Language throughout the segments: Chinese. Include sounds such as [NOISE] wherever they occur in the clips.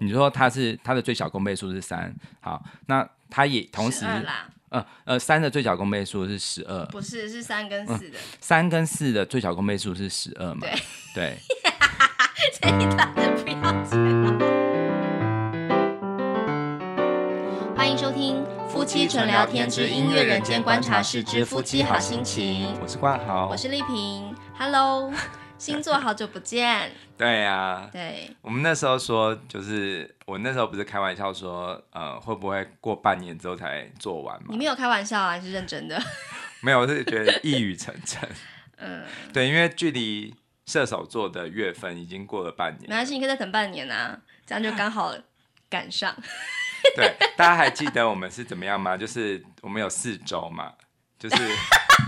你说它是它的最小公倍数是三，好，那它也同时，呃呃，三的最小公倍数是十二，不是，是三跟四的，三跟四的最小公倍数是十二嘛？对对。[LAUGHS] 这一段不要剪了。欢迎收听《夫妻纯聊天之音乐人间观察室之夫妻好心情》，我是冠豪，我是丽萍，Hello。星座好久不见。[LAUGHS] 对呀、啊，对，我们那时候说，就是我那时候不是开玩笑说，呃，会不会过半年之后才做完嘛？你没有开玩笑啊，还是认真的？[LAUGHS] 没有，我是觉得一语成谶。[LAUGHS] 嗯，对，因为距离射手座的月份已经过了半年。没关系，你可以再等半年啊，这样就刚好赶上。对，大家还记得我们是怎么样吗？就是我们有四周嘛，就是。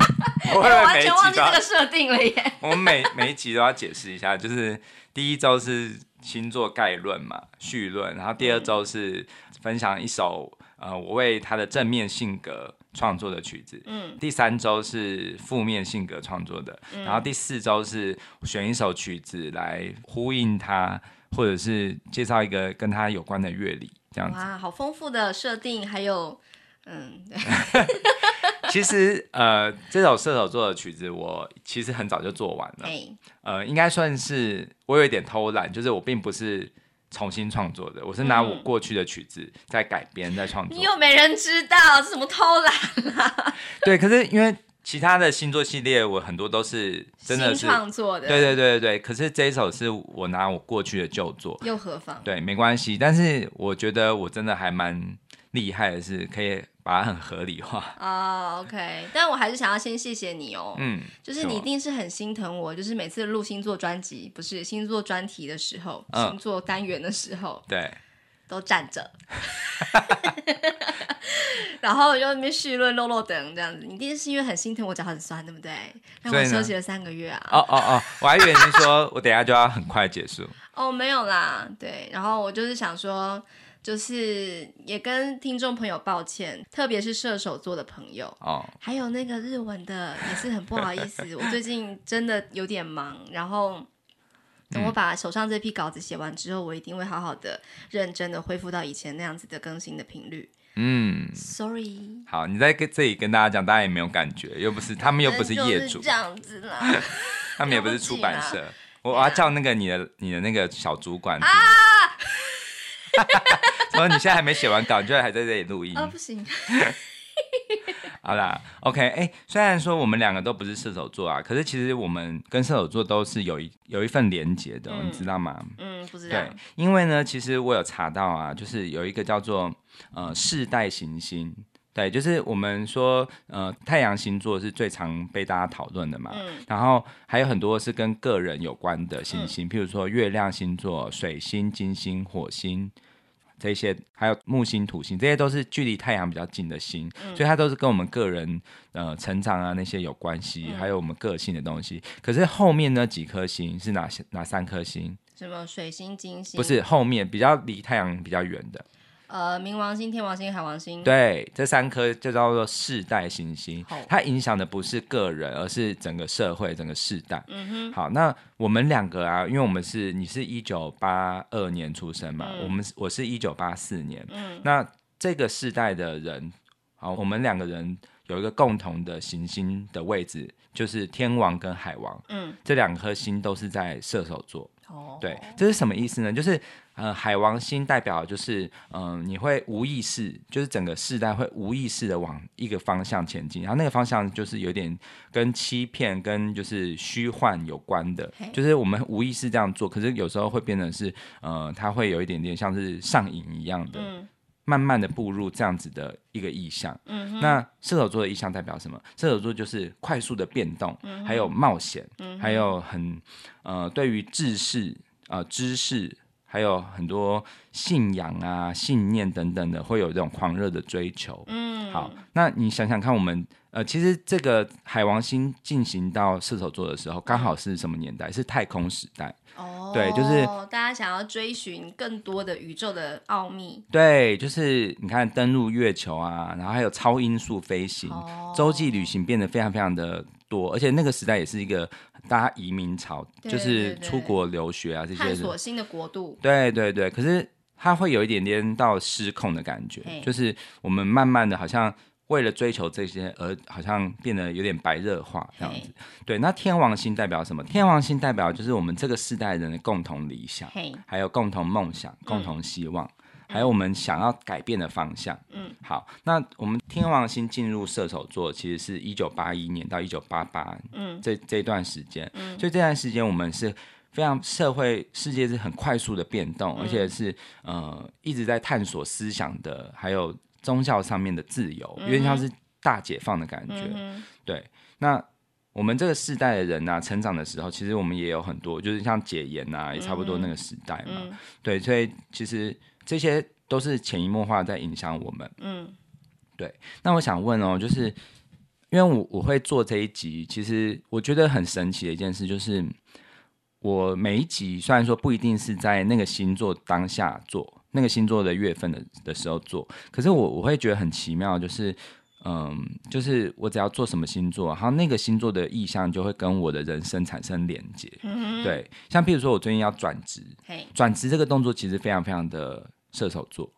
[LAUGHS] 我完全忘记这个设定了耶！[LAUGHS] 我们每每一集都要解释一下，就是第一周是星座概论嘛，序论，然后第二周是分享一首呃我为他的正面性格创作的曲子，嗯，第三周是负面性格创作的，然后第四周是选一首曲子来呼应他，或者是介绍一个跟他有关的乐理，这样子。哇，好丰富的设定，还有嗯。[LAUGHS] 其实，呃，这首射手座的曲子，我其实很早就做完了。欸、呃，应该算是我有一点偷懒，就是我并不是重新创作的，我是拿我过去的曲子在改编、在创作。你又没人知道这什么偷懒啊？[LAUGHS] 对，可是因为其他的星座系列，我很多都是真的是创作的。对对对对对。可是这一首是我拿我过去的旧作，又何妨？对，没关系。但是我觉得我真的还蛮厉害的，是可以。把它很合理化。哦、oh,，OK，但我还是想要先谢谢你哦，嗯，就是你一定是很心疼我，就是每次录星座专辑不是星座专题的时候，嗯、星座单元的时候，对，都站着，[LAUGHS] [LAUGHS] 然后又那边绪论落落等这样子，你一定是因为很心疼我脚很酸，对不对？让我休息了三个月啊，哦哦哦，我还以为你说我等下就要很快结束，[LAUGHS] 哦、oh,，没有啦，对，然后我就是想说。就是也跟听众朋友抱歉，特别是射手座的朋友。哦，还有那个日文的也是很不好意思，我最近真的有点忙，然后等我把手上这批稿子写完之后，嗯，我一定会好好的、认真的恢复到以前那样子的更新的频率。嗯，Sorry。好，你在跟这里跟大家讲，大家也没有感觉，又不是他们又不是业主，这样子啦，[LAUGHS] 他们也不是出版社，我我要叫那个你的你的那个小主管啊。[LAUGHS] 所以你现在还没写完稿，你就还在这里录音？哦，不行。[LAUGHS] 好啦，OK，哎、欸，虽然说我们两个都不是射手座啊，可是其实我们跟射手座都是有一有一份连结的、嗯，你知道吗？嗯，不知道。对，因为呢，其实我有查到啊，就是有一个叫做呃世代行星，对，就是我们说呃太阳星座是最常被大家讨论的嘛，嗯，然后还有很多是跟个人有关的行星，嗯、譬如说月亮星座、水星、金星、火星。这些还有木星、土星，这些都是距离太阳比较近的星，嗯、所以它都是跟我们个人呃成长啊那些有关系、嗯，还有我们个性的东西。可是后面那几颗星是哪些？哪三颗星？什么水星、金星？不是后面比较离太阳比较远的。呃，冥王星、天王星、海王星，对，这三颗就叫做世代行星，它影响的不是个人，而是整个社会、整个世代。嗯哼。好，那我们两个啊，因为我们是你是一九八二年出生嘛，嗯、我们我是一九八四年。嗯。那这个世代的人，好，我们两个人有一个共同的行星的位置，就是天王跟海王。嗯。这两颗星都是在射手座。哦。对，这是什么意思呢？就是。呃，海王星代表就是，嗯、呃，你会无意识，就是整个世代会无意识的往一个方向前进，然后那个方向就是有点跟欺骗、跟就是虚幻有关的，就是我们无意识这样做，可是有时候会变成是，呃，它会有一点点像是上瘾一样的，嗯、慢慢的步入这样子的一个意象。嗯，那射手座的意象代表什么？射手座就是快速的变动，嗯、还有冒险、嗯，还有很，呃，对于知识，呃，知识。还有很多信仰啊、信念等等的，会有这种狂热的追求。嗯，好，那你想想看，我们呃，其实这个海王星进行到射手座的时候，刚好是什么年代？是太空时代。哦，对，就是大家想要追寻更多的宇宙的奥秘。对，就是你看登陆月球啊，然后还有超音速飞行、哦、洲际旅行变得非常非常的多，而且那个时代也是一个。大家移民潮，就是出国留学啊，这些探索新的国度。对对对，可是它会有一点点到失控的感觉，就是我们慢慢的好像为了追求这些而好像变得有点白热化这样子。对，那天王星代表什么？天王星代表就是我们这个世代人的共同理想，还有共同梦想、共同希望。嗯还有我们想要改变的方向。嗯，好，那我们天王星进入射手座，其实是一九八一年到一九八八，嗯，这这段时间，嗯，所以这段时间我们是非常社会世界是很快速的变动，嗯、而且是呃一直在探索思想的，还有宗教上面的自由，有点像是大解放的感觉。嗯、对，那我们这个世代的人呢、啊，成长的时候，其实我们也有很多，就是像解严啊，也差不多那个时代嘛。嗯、对，所以其实。这些都是潜移默化在影响我们。嗯，对。那我想问哦，就是因为我我会做这一集，其实我觉得很神奇的一件事，就是我每一集虽然说不一定是在那个星座当下做，那个星座的月份的的时候做，可是我我会觉得很奇妙，就是嗯，就是我只要做什么星座，然后那个星座的意向就会跟我的人生产生连接。嗯，对。像譬如说我最近要转职，转职这个动作其实非常非常的。射手座，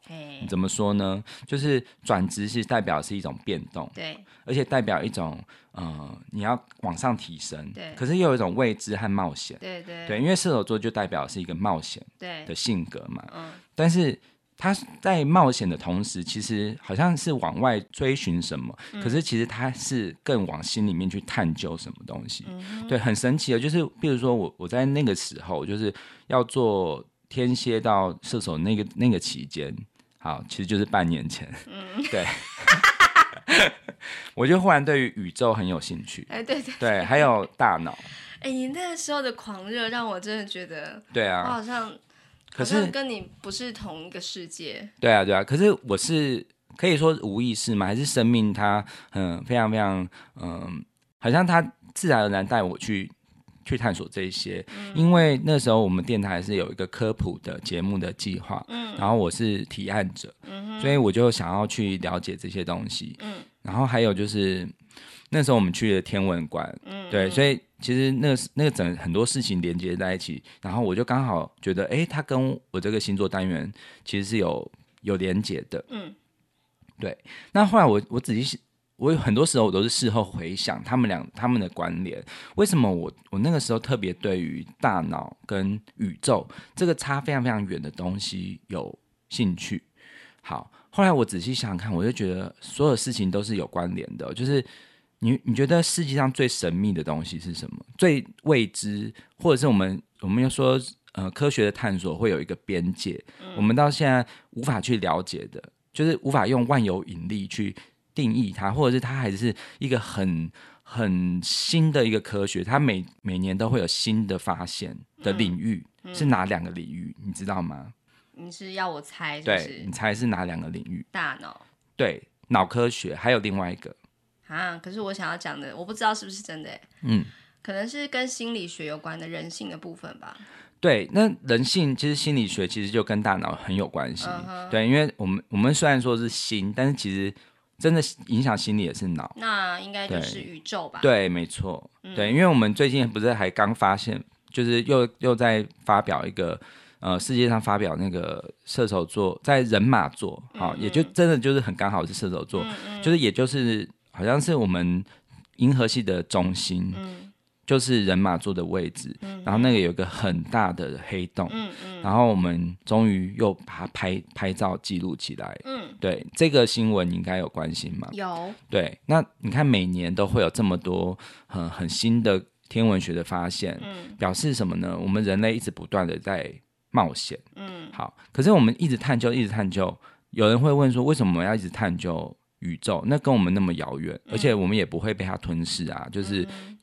怎么说呢？就是转职是代表是一种变动，对，而且代表一种呃，你要往上提升，对。可是又有一种未知和冒险，对对对，因为射手座就代表是一个冒险的性格嘛，嗯。但是他在冒险的同时，其实好像是往外追寻什么，可是其实他是更往心里面去探究什么东西，对，很神奇的。就是比如说我我在那个时候就是要做。天蝎到射手那个那个期间，好，其实就是半年前。嗯，对，[LAUGHS] 我就忽然对于宇宙很有兴趣。哎，对对对，还有大脑。哎，你那个时候的狂热让我真的觉得，对啊，我好像，可是跟你不是同一个世界。对啊，对啊，可是我是可以说无意识吗？还是生命它嗯非常非常嗯，好像它自然而然带我去。去探索这些，因为那时候我们电台是有一个科普的节目的计划，嗯，然后我是提案者，嗯，所以我就想要去了解这些东西，嗯，然后还有就是那时候我们去了天文馆，嗯，对，所以其实那个那个整很多事情连接在一起，然后我就刚好觉得，哎，它跟我这个星座单元其实是有有连接的，嗯，对，那后来我我仔细。我有很多时候我都是事后回想他们俩他们的关联，为什么我我那个时候特别对于大脑跟宇宙这个差非常非常远的东西有兴趣？好，后来我仔细想想看，我就觉得所有事情都是有关联的。就是你你觉得世界上最神秘的东西是什么？最未知，或者是我们我们又说呃科学的探索会有一个边界，我们到现在无法去了解的，就是无法用万有引力去。定义它，或者是它还是一个很很新的一个科学，它每每年都会有新的发现的领域，是哪两个领域？你知道吗？你是要我猜是不是？对，你猜是哪两个领域？大脑。对，脑科学还有另外一个啊。可是我想要讲的，我不知道是不是真的。嗯，可能是跟心理学有关的人性的部分吧。对，那人性其实心理学其实就跟大脑很有关系。Uh huh、对，因为我们我们虽然说是心，但是其实。真的影响心理也是脑，那应该就是宇宙吧？对，对，没错，嗯、对，因为我们最近不是还刚发现，就是又又在发表一个，呃，世界上发表那个射手座在人马座，好、嗯嗯，也就真的就是很刚好是射手座，就是也就是好像是我们银河系的中心。嗯。就是人马座的位置，嗯、然后那个有一个很大的黑洞，嗯嗯、然后我们终于又把它拍拍照记录起来，嗯，对，这个新闻你应该有关心吗？有，对，那你看每年都会有这么多很很新的天文学的发现，嗯，表示什么呢？我们人类一直不断的在冒险，嗯，好，可是我们一直探究，一直探究，有人会问说，为什么我们要一直探究宇宙？那跟我们那么遥远，而且我们也不会被它吞噬啊，就是。嗯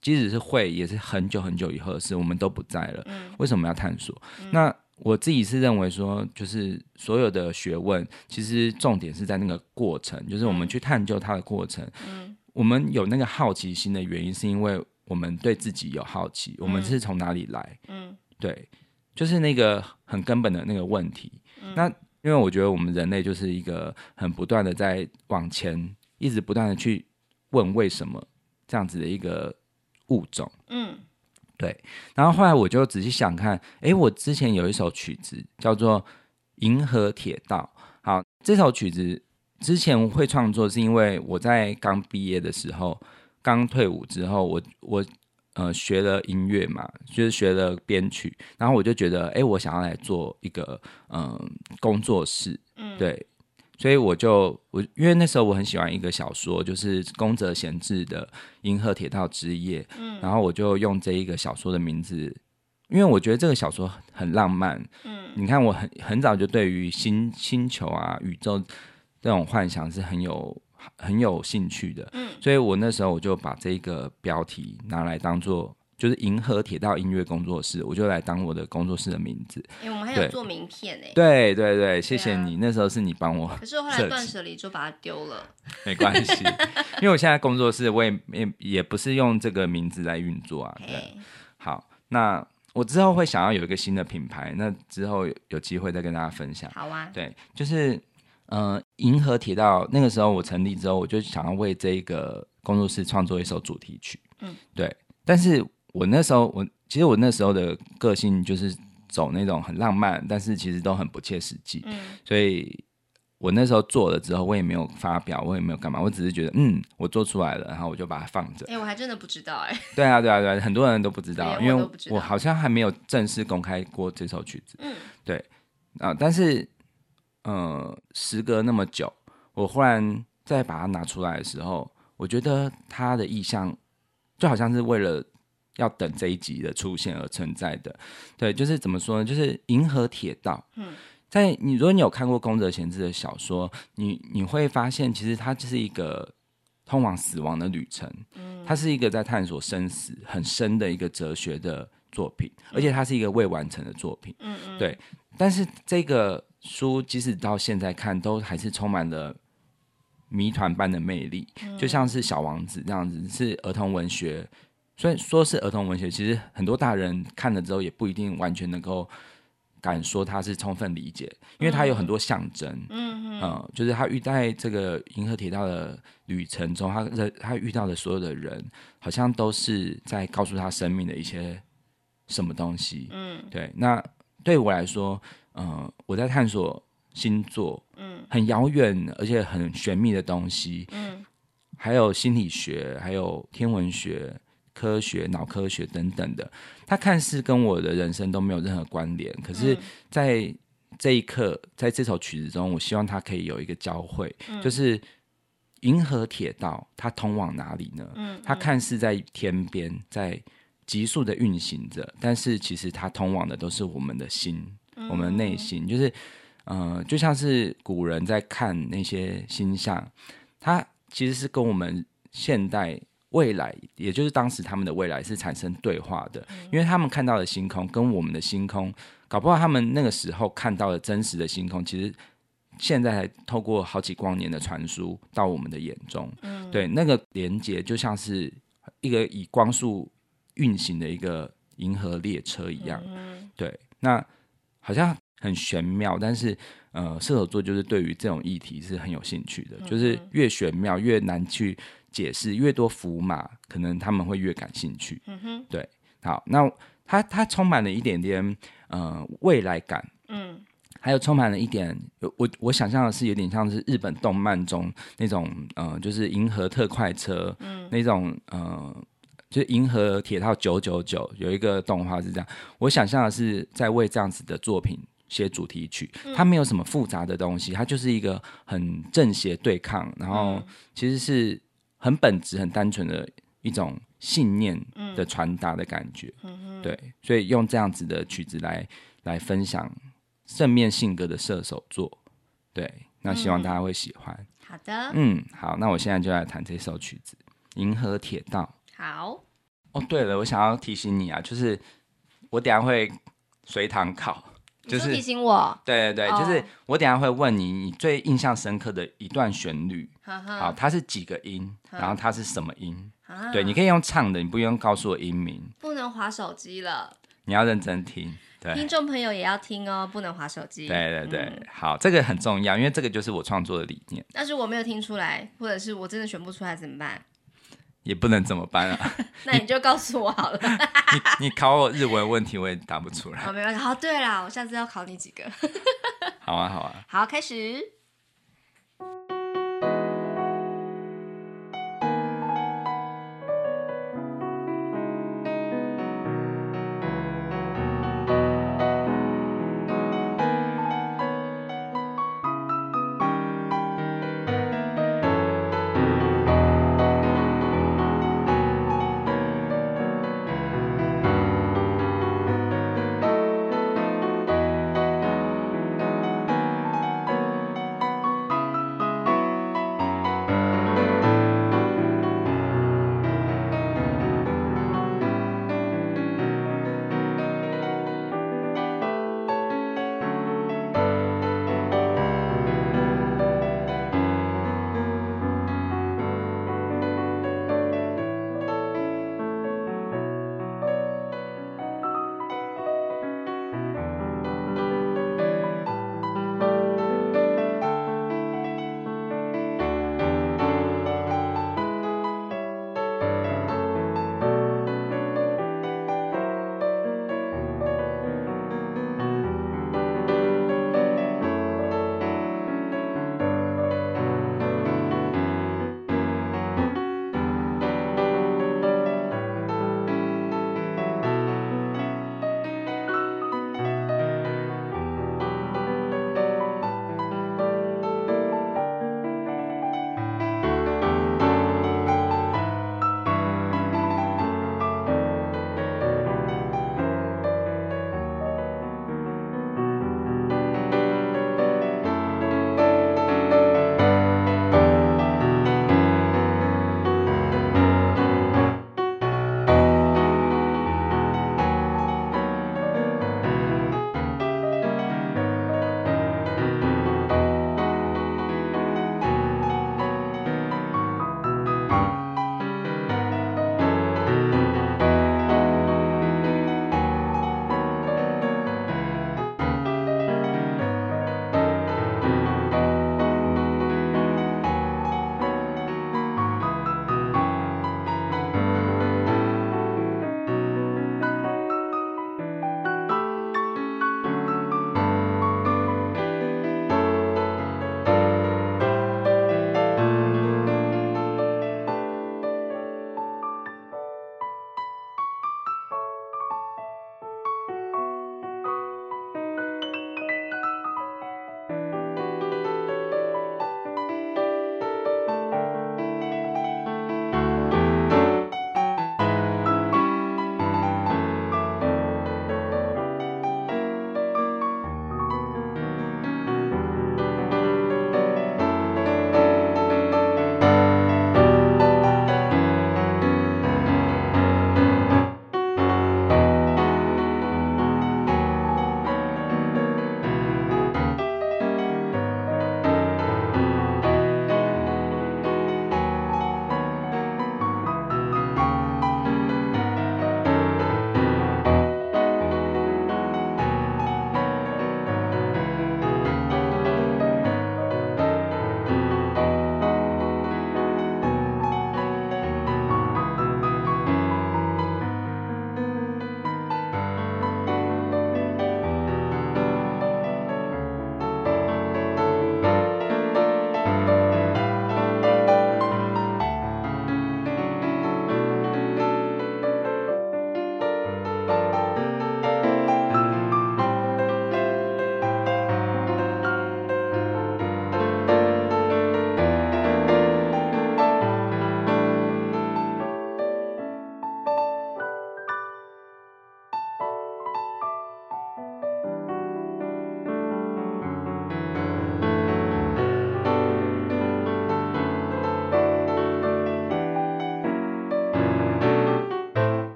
即使是会，也是很久很久以后的事，我们都不在了。嗯、为什么要探索？嗯、那我自己是认为说，就是所有的学问，其实重点是在那个过程，就是我们去探究它的过程。嗯、我们有那个好奇心的原因，是因为我们对自己有好奇，嗯、我们是从哪里来？嗯，对，就是那个很根本的那个问题。嗯、那因为我觉得我们人类就是一个很不断的在往前，一直不断的去问为什么这样子的一个。物种，嗯，对，然后后来我就仔细想看，诶，我之前有一首曲子叫做《银河铁道。好，这首曲子之前会创作，是因为我在刚毕业的时候，刚退伍之后，我我呃学了音乐嘛，就是学了编曲，然后我就觉得，哎，我想要来做一个嗯、呃、工作室，嗯，对，所以我就我因为那时候我很喜欢一个小说，就是宫泽贤治的《银河铁道之夜》，嗯，然后我就用这一个小说的名字。因为我觉得这个小说很浪漫，嗯，你看我很很早就对于星星球啊、宇宙这种幻想是很有很有兴趣的，嗯，所以我那时候我就把这个标题拿来当做就是银河铁道音乐工作室，我就来当我的工作室的名字。哎、欸，我们还有做名片哎，对。对对，谢谢你，啊、那时候是你帮我，可是我后来断舍离就把它丢了，没关系，[LAUGHS] 因为我现在工作室我也也也不是用这个名字来运作啊，对，好，那。我之后会想要有一个新的品牌，那之后，有机会再跟大家分享。好啊，对，就是呃，银河铁道那个时候我成立之后，我就想要为这一个工作室创作一首主题曲。嗯，对。但是我那时候，我其实我那时候的个性就是走那种很浪漫，但是其实都很不切实际。嗯，所以。我那时候做了之后，我也没有发表，我也没有干嘛，我只是觉得，嗯，我做出来了，然后我就把它放着。哎、欸，我还真的不知道、欸，哎。对啊，对啊，对啊，很多人都不知道，因为我好像还没有正式公开过这首曲子。嗯，对啊，但是，呃，时隔那么久，我忽然再把它拿出来的时候，我觉得它的意象就好像是为了要等这一集的出现而存在的。对，就是怎么说呢？就是银河铁道。嗯。在你，如果你有看过宫泽贤治的小说，你你会发现，其实它就是一个通往死亡的旅程。嗯，它是一个在探索生死很深的一个哲学的作品，而且它是一个未完成的作品。嗯嗯，对。但是这个书即使到现在看，都还是充满了谜团般的魅力，就像是小王子这样子，是儿童文学。虽然说是儿童文学，其实很多大人看了之后，也不一定完全能够。敢说他是充分理解，因为他有很多象征，嗯嗯、呃，就是他遇在这个银河铁道的旅程中，他的他遇到的所有的人，好像都是在告诉他生命的一些什么东西，嗯，对。那对我来说，呃，我在探索星座，嗯，很遥远而且很玄秘的东西，嗯，还有心理学，还有天文学。科学、脑科学等等的，它看似跟我的人生都没有任何关联。可是，在这一刻，在这首曲子中，我希望它可以有一个交汇，嗯、就是银河铁道它通往哪里呢？嗯嗯、它看似在天边，在急速的运行着，但是其实它通往的都是我们的心，嗯、我们内心。就是，呃，就像是古人在看那些星象，它其实是跟我们现代。未来，也就是当时他们的未来是产生对话的，因为他们看到的星空跟我们的星空，搞不好他们那个时候看到的真实的星空，其实现在还透过好几光年的传输到我们的眼中。嗯，对，那个连接就像是一个以光速运行的一个银河列车一样。嗯，对，那好像很玄妙，但是呃，射手座就是对于这种议题是很有兴趣的，就是越玄妙越难去。解释越多符码，可能他们会越感兴趣。嗯哼，对，好，那它它充满了一点点呃未来感，嗯，还有充满了一点，我我想象的是有点像是日本动漫中那种呃，就是银河特快车，嗯，那种呃，就是银河铁道九九九有一个动画是这样，我想象的是在为这样子的作品写主题曲，它没有什么复杂的东西，它就是一个很正邪对抗，然后其实是。很本质、很单纯的一种信念的传达的感觉，嗯、对，所以用这样子的曲子来来分享正面性格的射手座，对，那希望大家会喜欢。嗯、好的，嗯，好，那我现在就来弹这首曲子《银河铁道》。好，哦，对了，我想要提醒你啊，就是我等下会随堂考。[LAUGHS] 就是提醒我，对对对，哦、就是我等下会问你，你最印象深刻的一段旋律，[LAUGHS] 呵呵好，它是几个音，然后它是什么音？呵对，你可以用唱的，你不用告诉我音名。不能划手机了，你要认真听。对，听众朋友也要听哦，不能划手机。对对对，嗯、好，这个很重要，因为这个就是我创作的理念。但是我没有听出来，或者是我真的选不出来怎么办？也不能怎么办啊？[LAUGHS] 那你就告诉我好了。你你考我日文问题，我也答不出来。哦，没关系。好，对了，我下次要考你几个。好啊，好啊。好，开始。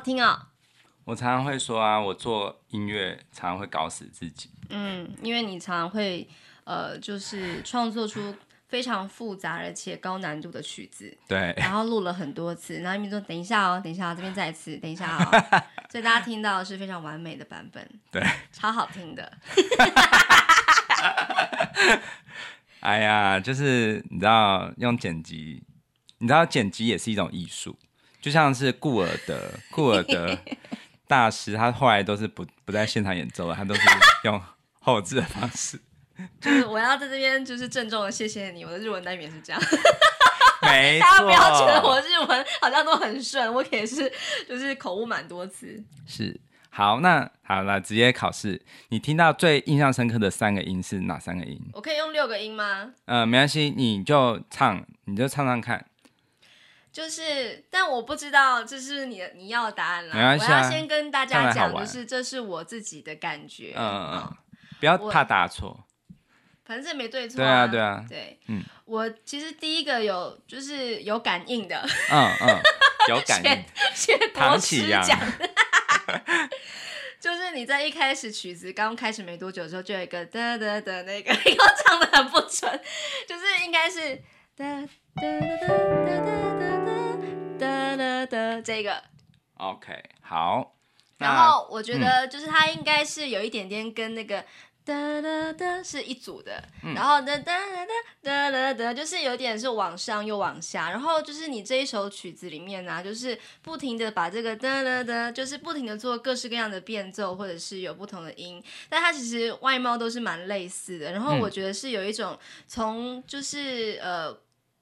听哦。我常常会说啊，我做音乐常常会搞死自己。嗯，因为你常常会呃，就是创作出非常复杂而且高难度的曲子。对。然后录了很多次，然后你们说等一下哦，等一下、哦，这边再一次，等一下哦。[LAUGHS] 所以大家听到的是非常完美的版本。对。超好听的。[LAUGHS] 哎呀，就是你知道用剪辑，你知道剪辑也是一种艺术，就像是顾尔德，[LAUGHS] 顾尔德。大师他后来都是不不在现场演奏了，他都是 [LAUGHS] 用后置的方式。[LAUGHS] 就是我要在这边就是郑重的谢谢你，我的日文单元是这样。没错。大家不要觉得我日文好像都很顺，我也是就是口误蛮多次。是，好，那好了，直接考试。你听到最印象深刻的三个音是哪三个音？我可以用六个音吗？呃，没关系，你就唱，你就唱唱看。就是，但我不知道这是你的你要的答案了。啊、我要先跟大家讲，就是这是我自己的感觉。嗯嗯，嗯不要怕答错。反正这没对错、啊。对啊对啊。对，嗯，我其实第一个有就是有感应的。嗯嗯，有感应。[LAUGHS] 学国师讲。[LAUGHS] 就是你在一开始曲子刚开始没多久的时候，就有一个哒哒哒那个，[LAUGHS] 因为唱的很不准，就是应该是哒哒哒哒哒。的这个，OK，好。然后我觉得就是它应该是有一点点跟那个哒哒哒是一组的，嗯、然后哒哒哒哒哒哒就是有点是往上又往下，然后就是你这一首曲子里面呢、啊，就是不停的把这个哒哒哒，就是不停的做各式各样的变奏，或者是有不同的音，但它其实外貌都是蛮类似的。然后我觉得是有一种从就是呃。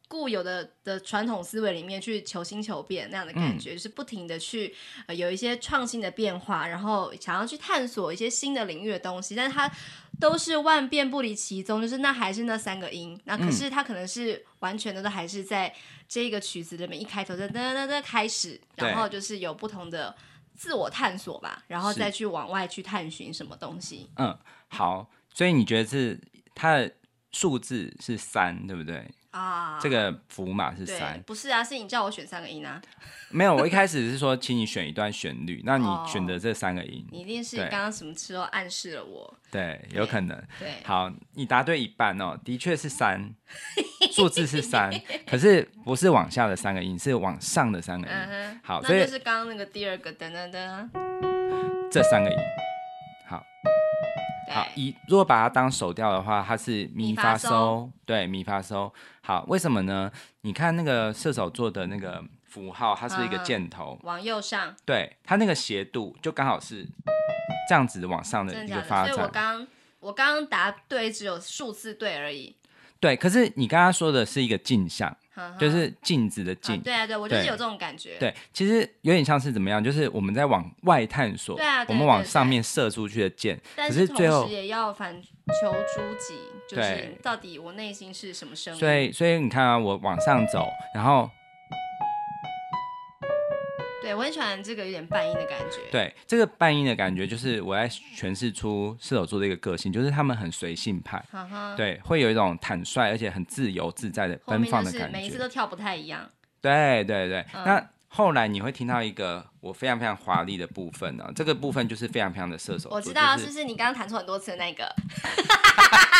固有的的传统思维里面去求新求变那样的感觉，嗯、就是不停的去呃有一些创新的变化，然后想要去探索一些新的领域的东西，但是它都是万变不离其宗，就是那还是那三个音，那可是它可能是完全的都还是在这个曲子里面一开头的哒哒哒开始，然后就是有不同的自我探索吧，然后再去往外去探寻什么东西。嗯，好，所以你觉得是它的数字是三，对不对？啊，这个符码是三，不是啊，是你叫我选三个音啊。没有，我一开始是说，请你选一段旋律，那你选的这三个音，你一定是刚刚什么时候暗示了我？对，有可能。对，好，你答对一半哦，的确是三，[LAUGHS] 数字是三，可是不是往下的三个音，是往上的三个音。好，那就是刚刚那个第二个噔噔噔，这三个音。好，一如果把它当手调的话，它是咪发嗦，对，咪发嗦。好，为什么呢？你看那个射手座的那个符号，它是一个箭头，往右上，对，它那个斜度就刚好是这样子往上的一个发展。所以我刚我刚刚答对，只有数字对而已。对，可是你刚刚说的是一个镜像。就是镜子的镜，对啊，对，我就是有这种感觉。对，其实有点像是怎么样？就是我们在往外探索，对啊，我们往上面射出去的箭，但是最后也要反求诸己，就是到底我内心是什么声音？所以，所以你看啊，我往上走，然后。对，我很喜欢这个有点半音的感觉。对，这个半音的感觉就是我在诠释出射手座的一个个性，就是他们很随性派，对，会有一种坦率而且很自由自在的奔放的感觉。每一次都跳不太一样。对对对，嗯、那后来你会听到一个我非常非常华丽的部分呢、啊，这个部分就是非常非常的射手座。我知道，就是、是不是你刚刚弹出很多次的那个？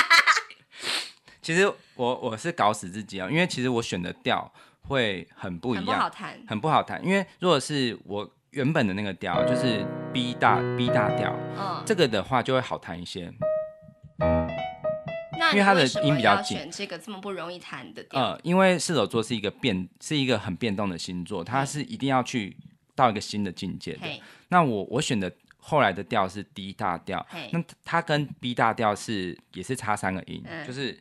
[LAUGHS] 其实我我是搞死自己啊，因为其实我选的调。会很不一样，很不好弹，很不好弹。因为如果是我原本的那个调，就是 B 大 B 大调，嗯，这个的话就会好弹一些。那因为它的音比较紧，选这个这么不容易弹的调。呃，因为射手座是一个变，是一个很变动的星座，它是一定要去到一个新的境界的。那我我选的后来的调是 D 大调，那它跟 B 大调是也是差三个音，嗯、就是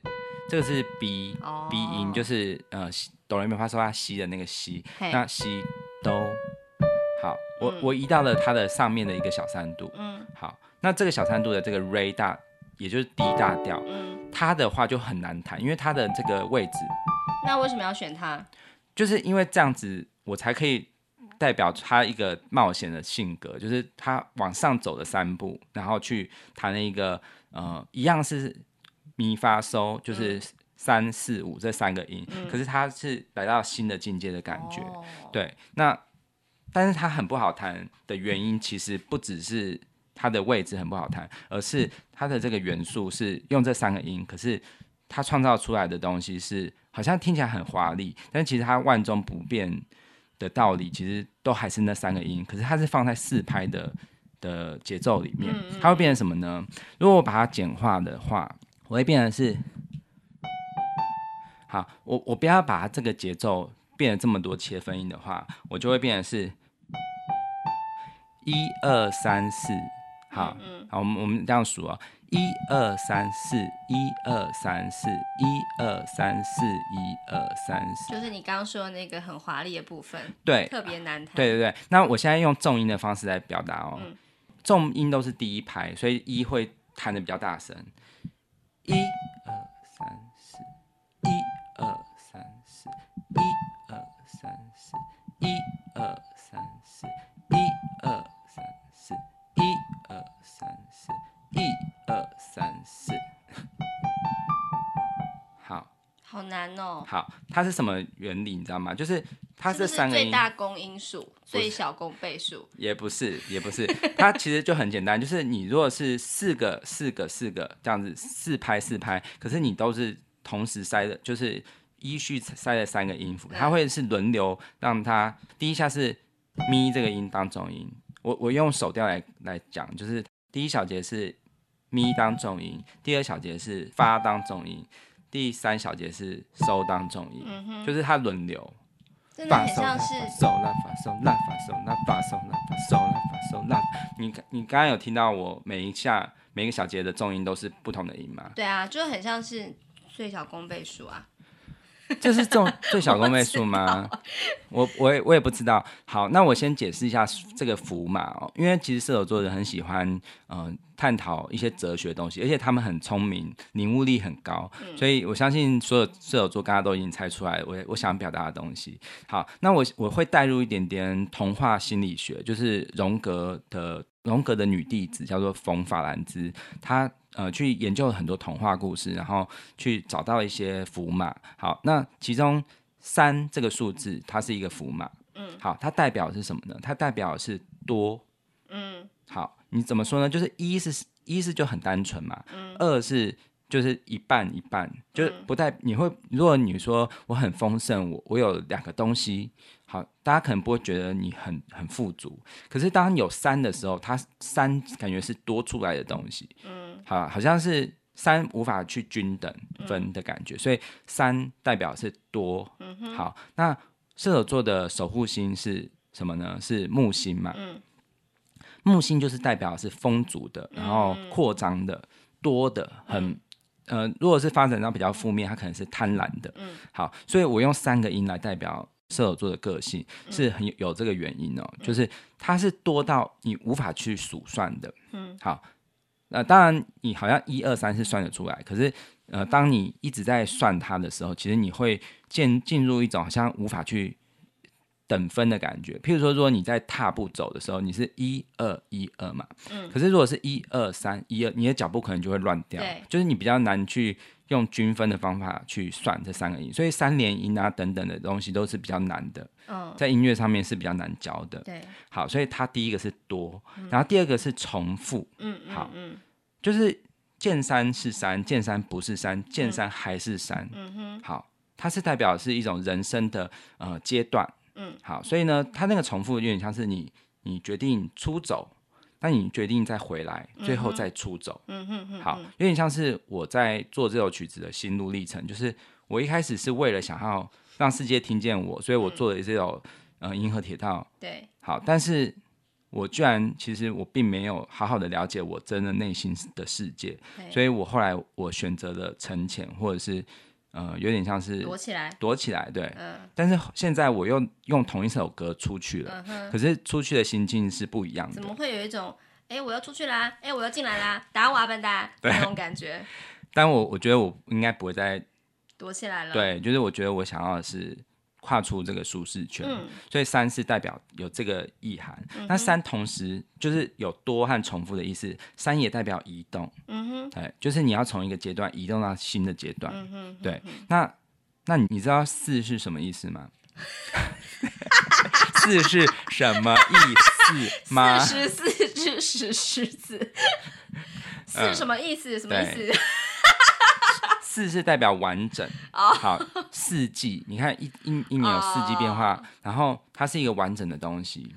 这个是 B、哦、B 音，就是呃。哆来咪发嗦拉西的那个西，那西哆，好，我、嗯、我移到了它的上面的一个小三度，嗯，好，那这个小三度的这个 Re 大，也就是 D 大调，嗯，它的话就很难弹，因为它的这个位置，那为什么要选它？就是因为这样子，我才可以代表他一个冒险的性格，就是他往上走的三步，然后去弹了一个，呃，一样是咪发嗦，就是。嗯三四五这三个音，嗯、可是它是来到新的境界的感觉，哦、对。那但是它很不好弹的原因，其实不只是它的位置很不好弹，而是它的这个元素是用这三个音，可是它创造出来的东西是好像听起来很华丽，但其实它万中不变的道理，其实都还是那三个音，可是它是放在四拍的的节奏里面，它会变成什么呢？如果我把它简化的话，我会变成是，好，我我不要把它这个节奏变得这么多切分音的话，我就会变成是，一二三四，好，好，我们我们这样数啊，一二三四，一二三四，一二三四，一二三四，就是你刚刚说的那个很华丽的部分，对，特别难弹，对对对。那我现在用重音的方式来表达哦。嗯重音都是第一拍，所以一会弹的比较大声。一二三四，一二三四，一二三四，一二三四，一二三四，一二三四，一二三四。好，好难哦。好，它是什么原理？你知道吗？就是。它是三个音，最大公因数，最小公倍数，也不是，也不是，[LAUGHS] 它其实就很简单，就是你如果是四个、四个、四个这样子四拍四拍，可是你都是同时塞的，就是依序塞了三个音符，它会是轮流让它第一下是咪这个音当重音，我我用手调来来讲，就是第一小节是咪当重音，第二小节是发当重音，第三小节是收当重音，嗯、就是它轮流。真的很像是手拉发手拉发手拉发手拉发手拉发手拉。你你刚刚有听到我每一下每一个小节的重音都是不同的音吗？对啊，就很像是最小公倍数啊。[LAUGHS] 这是重最小公倍数吗？我我也我也不知道。好，那我先解释一下这个符码哦，因为其实射手座人很喜欢嗯、呃、探讨一些哲学东西，而且他们很聪明，领悟力很高，嗯、所以我相信所有射手座刚刚都已经猜出来我我想表达的东西。好，那我我会带入一点点童话心理学，就是荣格的荣格的女弟子叫做冯法兰兹，她。呃，去研究了很多童话故事，然后去找到一些符码。好，那其中三这个数字，它是一个符码。嗯，好，它代表的是什么呢？它代表的是多。嗯，好，你怎么说呢？就是一是一是就很单纯嘛。嗯，二是就是一半一半，就是不带你会，如果你说我很丰盛，我我有两个东西。好，大家可能不会觉得你很很富足，可是当有三的时候，它三感觉是多出来的东西，嗯，好，好像是三无法去均等分的感觉，嗯、所以三代表是多，嗯，好，那射手座的守护星是什么呢？是木星嘛，嗯，木星就是代表是丰足的，然后扩张的，多的，很，嗯、呃，如果是发展到比较负面，它可能是贪婪的，嗯，好，所以我用三个音来代表。射手座的个性是很有有这个原因哦，嗯、就是它是多到你无法去数算的。嗯，好，那、呃、当然你好像一二三是算得出来，可是呃，当你一直在算它的时候，其实你会进进入一种好像无法去等分的感觉。譬如说，如果你在踏步走的时候，你是一二一二嘛，嗯，可是如果是一二三一二，你的脚步可能就会乱掉，就是你比较难去。用均分的方法去算这三个音，所以三连音啊等等的东西都是比较难的。嗯，在音乐上面是比较难教的。对，好，所以它第一个是多，然后第二个是重复。嗯，好，嗯，就是见山是山，见山不是山，见山还是山。嗯哼，好，它是代表是一种人生的呃阶段。嗯，好，所以呢，它那个重复有点像是你你决定出走。那你决定再回来，最后再出走。嗯哼，嗯哼，好，有点像是我在做这首曲子的心路历程，就是我一开始是为了想要让世界听见我，所以我做了这首呃《银河铁道》。对，好，但是我居然其实我并没有好好的了解我真的内心的世界，所以我后来我选择了沉潜，或者是。呃，有点像是躲起来，躲起来，对。嗯。但是现在我又用同一首歌出去了，嗯。可是出去的心境是不一样的。怎么会有一种，哎，我要出去啦，哎，我要进来啦，打我啊，笨蛋，那种感觉。[LAUGHS] 但我我觉得我应该不会再躲起来了。对，就是我觉得我想要的是。跨出这个舒适圈，嗯、所以三是代表有这个意涵。嗯、那三同时就是有多和重复的意思，三也代表移动。嗯哼，对，就是你要从一个阶段移动到新的阶段。嗯哼，对。那那你知道四是什么意思吗？[LAUGHS] 四是什么意思吗？四十四只石狮子，四什么意思？什么意思？四是代表完整。好，四季，你看一一一年有四季变化，然后它是一个完整的东西。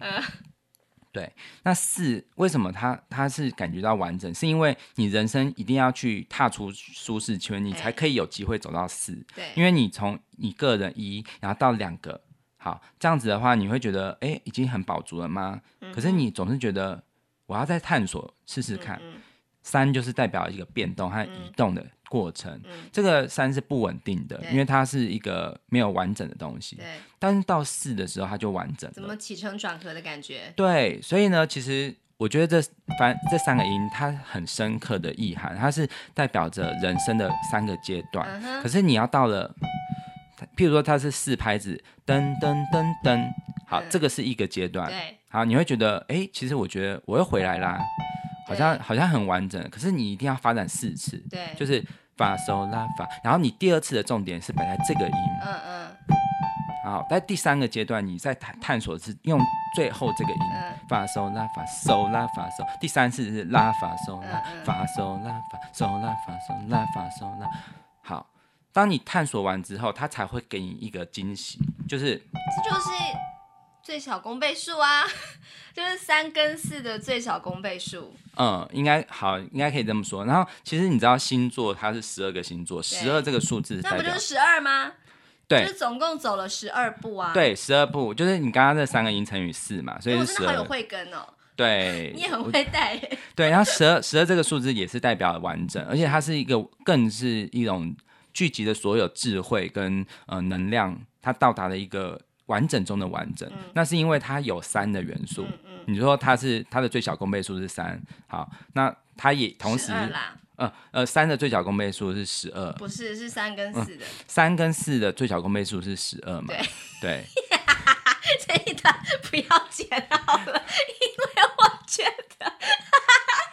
对，那四为什么它它是感觉到完整？是因为你人生一定要去踏出舒适圈，你才可以有机会走到四。对，因为你从你个人一，然后到两个，好，这样子的话，你会觉得哎，已经很饱足了吗？嗯、可是你总是觉得我要再探索试试看。嗯嗯三就是代表一个变动和移动的过程，这个三是不稳定的，因为它是一个没有完整的东西。对，但是到四的时候，它就完整了。怎么起承转合的感觉？对，所以呢，其实我觉得这反这三个音，它很深刻的意涵，它是代表着人生的三个阶段。嗯、可是你要到了，譬如说它是四拍子，噔噔噔噔，好，嗯、这个是一个阶段。对，好，你会觉得，哎，其实我觉得我又回来啦。好像好像很完整，可是你一定要发展四次，对，就是发、收、拉、发，然后你第二次的重点是摆在这个音，嗯嗯，好，在第三个阶段，你在探探索是用最后这个音，发、收、拉、发，收、拉、发、收，第三次是拉、发、收、拉，发、收、拉、发，收、拉、发、收，拉、发。好，当你探索完之后，它才会给你一个惊喜，就是这就是。最小公倍数啊，[LAUGHS] 就是三跟四的最小公倍数。嗯，应该好，应该可以这么说。然后，其实你知道星座它是十二个星座，十二这个数字，那不就是十二吗？对，就是总共走了十二步啊。对，十二步，就是你刚刚这三个音乘以四嘛，所以是十二。我真的好有慧根哦。对，[LAUGHS] 你也很会带。对，然后十二十二这个数字也是代表完整，而且它是一个更是一种聚集的所有智慧跟呃能量，它到达了一个。完整中的完整，嗯、那是因为它有三的元素。嗯嗯、你说它是它的最小公倍数是三，好，那它也同时，呃呃，三的最小公倍数是十二，不是是三跟四的，三、嗯、跟四的最小公倍数是十二嘛？对。对，[LAUGHS] 这一段不要剪好了，因为我觉得。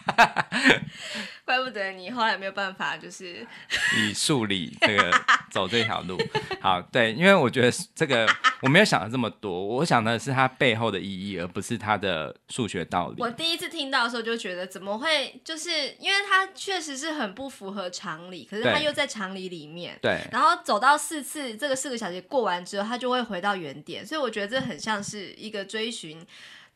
[LAUGHS] 怪不得你后来没有办法，就是 [LAUGHS] 以数理这个走这条路。好，对，因为我觉得这个我没有想的这么多，我想的是它背后的意义，而不是它的数学道理。我第一次听到的时候就觉得，怎么会？就是因为它确实是很不符合常理，可是它又在常理里面。对。然后走到四次，这个四个小节过完之后，它就会回到原点，所以我觉得这很像是一个追寻。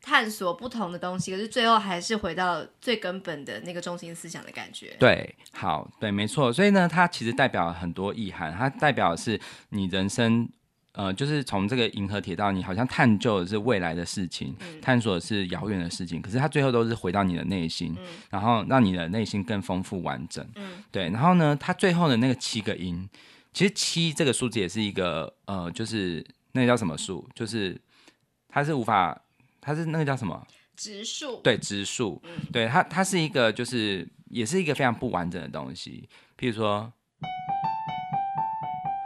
探索不同的东西，可是最后还是回到最根本的那个中心思想的感觉。对，好，对，没错。所以呢，它其实代表了很多意涵。它代表的是你人生，呃，就是从这个银河铁道，你好像探究的是未来的事情，嗯、探索的是遥远的事情。可是它最后都是回到你的内心，嗯、然后让你的内心更丰富完整。嗯，对。然后呢，它最后的那个七个音，其实七这个数字也是一个，呃，就是那个叫什么数？就是它是无法。它是那个叫什么？植树。对，植树。嗯，对，它它是一个，就是也是一个非常不完整的东西。譬如说，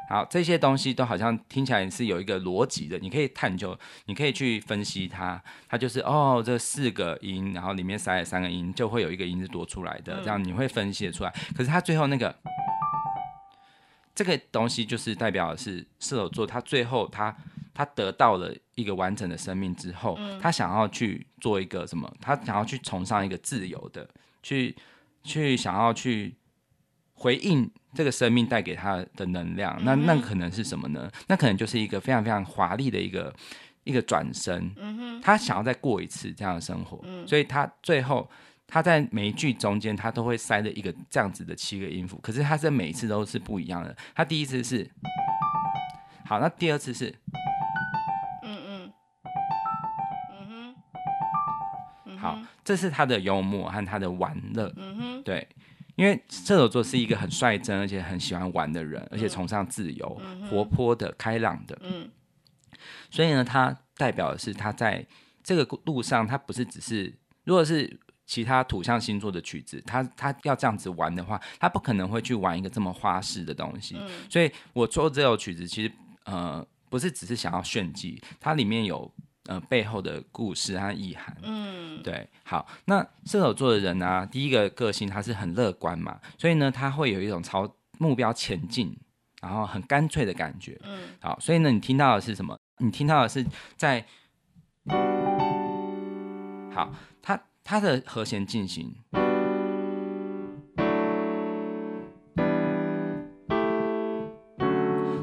好，这些东西都好像听起来是有一个逻辑的，你可以探究，你可以去分析它。它就是哦，这四个音，然后里面塞了三个音，就会有一个音是多出来的，嗯，这样你会分析得出来。可是它最后那个这个东西，就是代表的是射手座，它最后它。他得到了一个完整的生命之后，嗯、他想要去做一个什么？他想要去崇尚一个自由的，去去想要去回应这个生命带给他的能量。嗯、那那可能是什么呢？那可能就是一个非常非常华丽的一个一个转身。他想要再过一次这样的生活，嗯、所以他最后他在每一句中间，他都会塞了一个这样子的七个音符。可是他这每一次都是不一样的。他第一次是好，那第二次是。好，这是他的幽默和他的玩乐。嗯哼，对，因为射手座是一个很率真而且很喜欢玩的人，嗯、而且崇尚自由、嗯、活泼的、开朗的。嗯，所以呢，他代表的是他在这个路上，他不是只是，如果是其他土象星座的曲子，他他要这样子玩的话，他不可能会去玩一个这么花式的东西。嗯、所以我做这首曲子，其实呃，不是只是想要炫技，它里面有。呃，背后的故事和意涵，嗯，对，好，那射手座的人呢、啊，第一个个性他是很乐观嘛，所以呢，他会有一种朝目标前进，然后很干脆的感觉，嗯，好，所以呢，你听到的是什么？你听到的是在好，它它的和弦进行。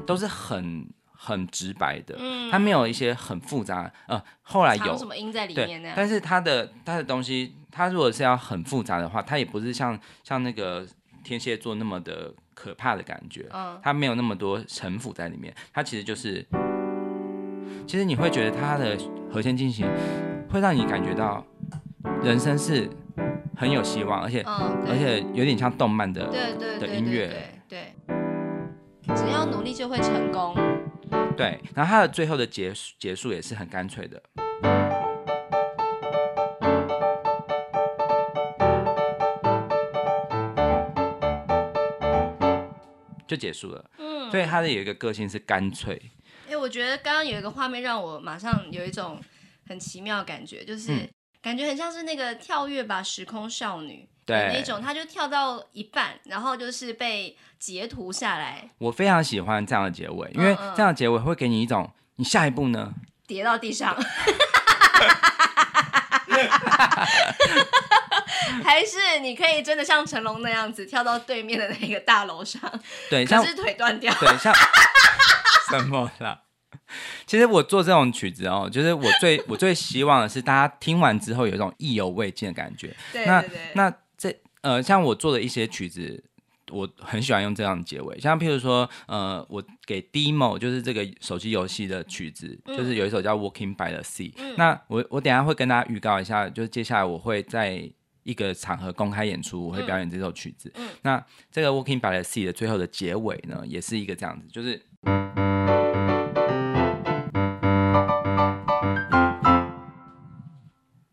都是很很直白的，它没有一些很复杂，呃，后来有什么音在里面呢？但是它的它的东西，它如果是要很复杂的话，它也不是像像那个天蝎座那么的可怕的感觉，嗯它没有那么多城府在里面，它其实就是，其实你会觉得它的和弦进行会让你感觉到人生是很有希望，而且而且有点像动漫的对对的音乐，对，只要努力就会成功。对，然后它的最后的结束结束也是很干脆的，就结束了。嗯，所以他的有一个个性是干脆。哎，我觉得刚刚有一个画面让我马上有一种很奇妙的感觉，就是。嗯感觉很像是那个跳跃吧时空少女的那种，他就跳到一半，然后就是被截图下来。我非常喜欢这样的结尾，因为这样的结尾会给你一种，你下一步呢？跌到地上，[LAUGHS] 还是你可以真的像成龙那样子跳到对面的那个大楼上？对，像是腿断掉。对，像 [LAUGHS] 什么啦？其实我做这种曲子哦，就是我最我最希望的是大家听完之后有一种意犹未尽的感觉。对 [LAUGHS] 对对。那那这呃，像我做的一些曲子，我很喜欢用这样的结尾。像譬如说，呃，我给 Demo 就是这个手机游戏的曲子，嗯、就是有一首叫 Walking by the Sea。嗯、那我我等下会跟大家预告一下，就是接下来我会在一个场合公开演出，我会表演这首曲子。嗯。那这个 Walking by the Sea 的最后的结尾呢，也是一个这样子，就是。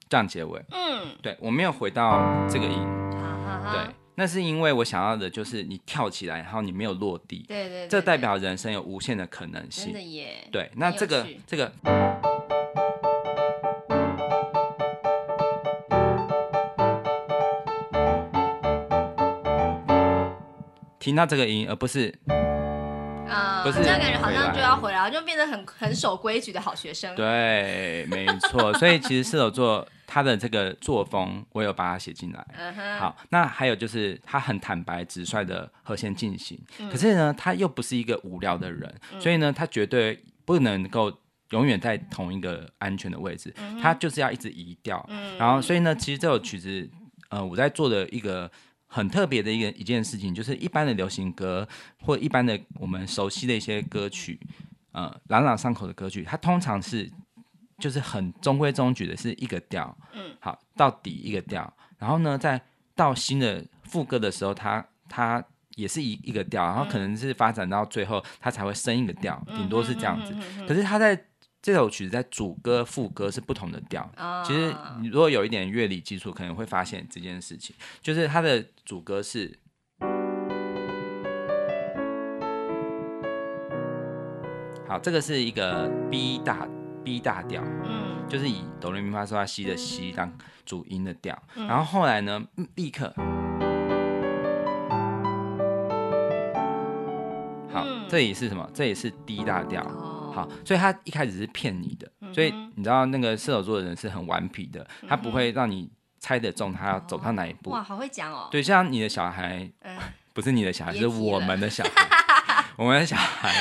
这样结尾，嗯，对，我没有回到这个音，嗯、对，那是因为我想要的就是你跳起来，然后你没有落地，对对，对，对，这代表人生有无限的可能性，真的耶，对，那这个这个，听到这个音，而不是。啊，不是这样感觉好像就要回来，就变得很很守规矩的好学生。对，没错。所以其实射手座他的这个作风，我有把它写进来。好，那还有就是他很坦白直率的和弦进行，嗯、可是呢，他又不是一个无聊的人，嗯、所以呢，他绝对不能够永远在同一个安全的位置，嗯、他就是要一直移调。嗯。然后，所以呢，其实这首曲子，呃，我在做的一个。很特别的一个一件事情，就是一般的流行歌或一般的我们熟悉的一些歌曲，呃，朗朗上口的歌曲，它通常是就是很中规中矩的，是一个调，嗯，好，到底一个调，然后呢，在到新的副歌的时候，它它也是一一个调，然后可能是发展到最后，它才会升一个调，顶多是这样子。可是它在这首曲子在主歌、副歌是不同的调。其实你如果有一点乐理基础，可能会发现这件事情，就是它的主歌是，好，这个是一个 B 大 B 大调，嗯，就是以哆来咪发嗦拉西的西当主音的调，然后后来呢，立刻，好，这也是什么？这也是 D 大调。好，所以他一开始是骗你的，嗯、所以你知道那个射手座的人是很顽皮的，他不会让你猜得中他要走到哪一步。哇，好会讲哦！对，像你的小孩，嗯、不是你的小孩，是我们的小孩。[LAUGHS] 我们的小孩，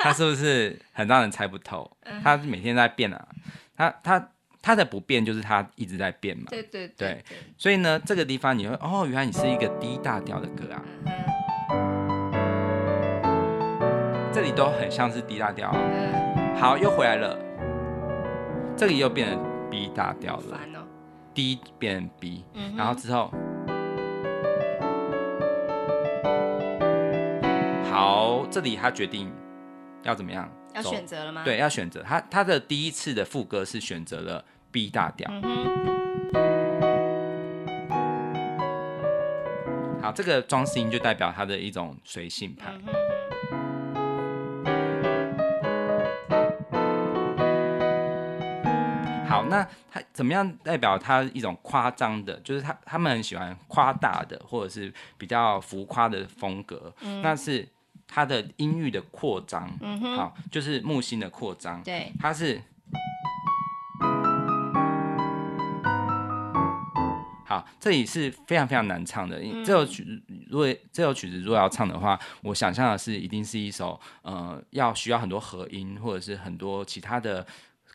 [LAUGHS] 他是不是很让人猜不透？他每天在变啊，他他他的不变就是他一直在变嘛。对对对，对。所以呢，这个地方你会哦，原来你是一个 D 大调的歌啊。嗯。这里都很像是 D 大调，好，又回来了，这里又变成 B 大调了，D 变 B，然后之后，好，这里他决定要怎么样？要选择了吗？对，要选择。他他的第一次的副歌是选择了 B 大调，好，这个装饰音就代表他的一种随性派。好，那他怎么样代表他一种夸张的？就是他他们很喜欢夸大的，或者是比较浮夸的风格。嗯，那是它的音域的扩张，嗯、好，就是木星的扩张，对，它是，好，这里是非常非常难唱的。嗯、这首曲如果这首曲子如果要唱的话，我想象的是一定是一首呃，要需要很多和音或者是很多其他的。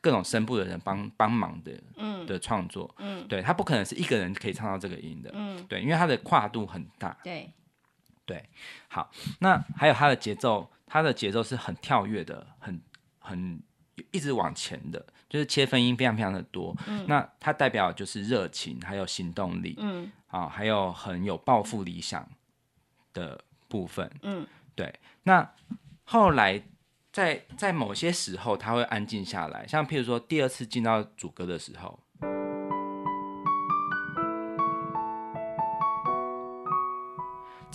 各种声部的人帮帮忙的，嗯，的创作，嗯，对他不可能是一个人可以唱到这个音的，嗯，对，因为他的跨度很大，对，对，好，那还有它的节奏，它的节奏是很跳跃的，很很一直往前的。就是切分音非常非常的多，嗯，那它代表就是热情，还有行动力，嗯，啊，还有很有抱负理想的部分，嗯，对。那后来在在某些时候，它会安静下来，像譬如说第二次进到主歌的时候，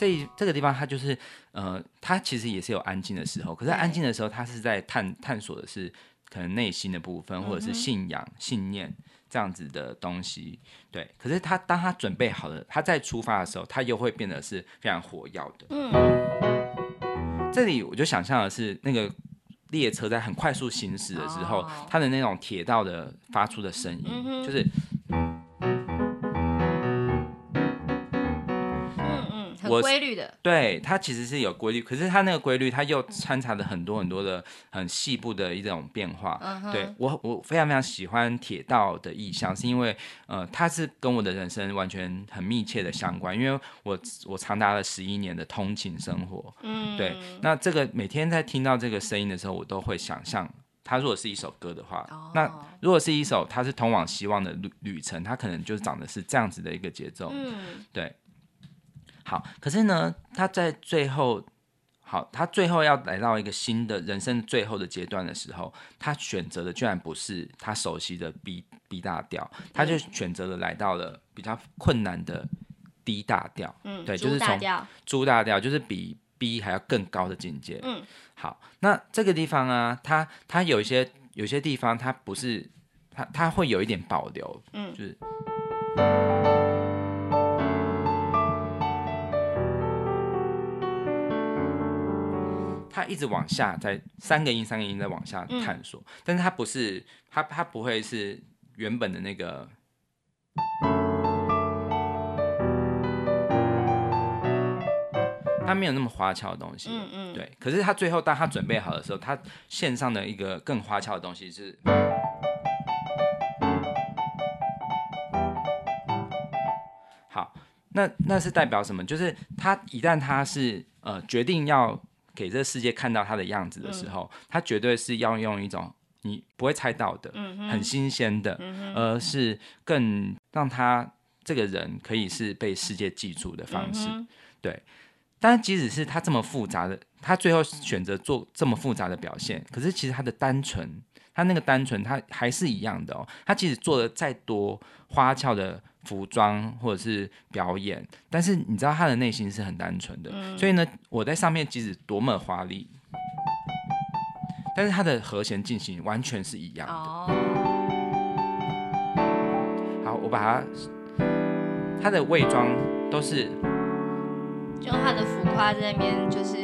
这这个地方它就是，呃，它其实也是有安静的时候，可是安静的时候，它是在探探索的是。可能内心的部分，或者是信仰、嗯、信念这样子的东西，对。可是他当他准备好了，他在出发的时候，他又会变得是非常火药的。嗯。这里我就想象的是那个列车在很快速行驶的时候，它的那种铁道的发出的声音，嗯、就是。我规律的，对，它其实是有规律，可是它那个规律，它又掺杂了很多很多的很细部的一种变化。嗯、对我，我非常非常喜欢铁道的意象，是因为呃，它是跟我的人生完全很密切的相关，因为我我长达了十一年的通勤生活。嗯，对，那这个每天在听到这个声音的时候，我都会想象，它如果是一首歌的话，哦、那如果是一首它是通往希望的旅旅程，它可能就长的是这样子的一个节奏。嗯，对。好，可是呢，他在最后，好，他最后要来到一个新的人生最后的阶段的时候，他选择的居然不是他熟悉的 B B 大调，他就选择了来到了比较困难的 D 大调，嗯，对，就是从猪大调，就是比 B 还要更高的境界，嗯，好，那这个地方啊，他他有一些有些地方，他不是他他会有一点保留，嗯，就是。它一直往下，在三个音三个音在往下探索，嗯、但是它不是，它它不会是原本的那个，他没有那么花俏的东西，嗯嗯，对。可是他最后当他准备好的时候，他线上的一个更花俏的东西是，好，那那是代表什么？就是他一旦他是呃决定要。给这个世界看到他的样子的时候，嗯、他绝对是要用一种你不会猜到的、嗯、很新鲜的，嗯、而是更让他这个人可以是被世界记住的方式。嗯、对，但是即使是他这么复杂的，他最后选择做这么复杂的表现，可是其实他的单纯，他那个单纯，他还是一样的哦。他即使做的再多花俏的。服装或者是表演，但是你知道他的内心是很单纯的，嗯、所以呢，我在上面即使多么华丽，但是他的和弦进行完全是一样的。哦、好，我把它，他的伪装都是，就他的浮夸在那边，就是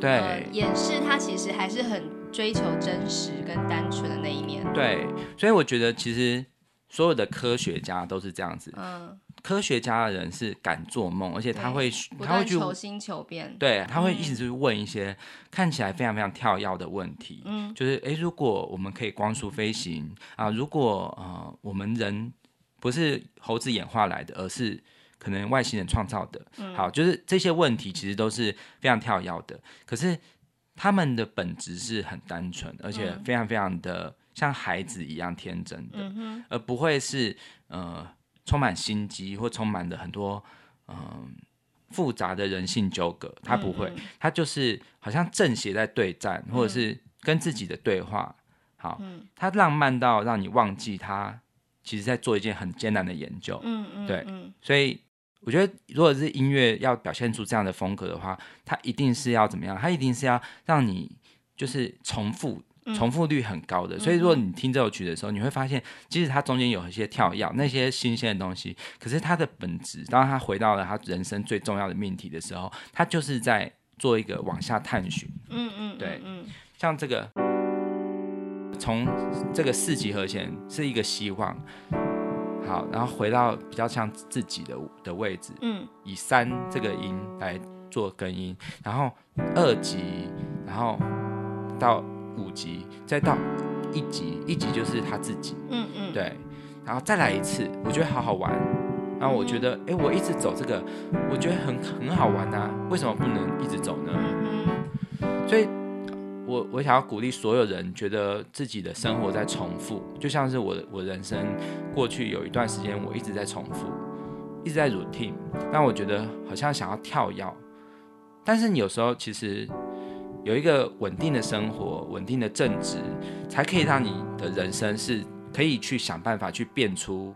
对、呃、掩饰他其实还是很追求真实跟单纯的那一面。对，所以我觉得其实。所有的科学家都是这样子。嗯，科学家的人是敢做梦，而且他会，他会去求新求变。对，他会一直去问一些看起来非常非常跳跃的问题。嗯，就是诶，如果我们可以光速飞行啊，如果呃我们人不是猴子演化来的，而是可能外星人创造的，嗯，好，就是这些问题其实都是非常跳跃的。可是他们的本质是很单纯，而且非常非常的。像孩子一样天真的，嗯、而不会是呃充满心机或充满了很多嗯、呃、复杂的人性纠葛。他不会，他就是好像正邪在对战，嗯、或者是跟自己的对话。好，嗯、他浪漫到让你忘记他其实在做一件很艰难的研究。嗯嗯，对，所以我觉得，如果是音乐要表现出这样的风格的话，它一定是要怎么样？它一定是要让你就是重复。重复率很高的，所以如果你听这首曲的时候，你会发现，即使它中间有一些跳跃，那些新鲜的东西，可是它的本质，当他回到了他人生最重要的命题的时候，他就是在做一个往下探寻。嗯嗯，对，嗯，像这个，从这个四级和弦是一个希望，好，然后回到比较像自己的的位置，嗯，以三这个音来做根音，然后二级，然后到五级，再到一级，一级就是他自己，嗯嗯，对，然后再来一次，我觉得好好玩，然后我觉得，哎，我一直走这个，我觉得很很好玩啊，为什么不能一直走呢？嗯，所以。我我想要鼓励所有人，觉得自己的生活在重复，就像是我我人生过去有一段时间，我一直在重复，一直在 routine，那我觉得好像想要跳跃。但是你有时候其实有一个稳定的生活、稳定的正职，才可以让你的人生是可以去想办法去变出。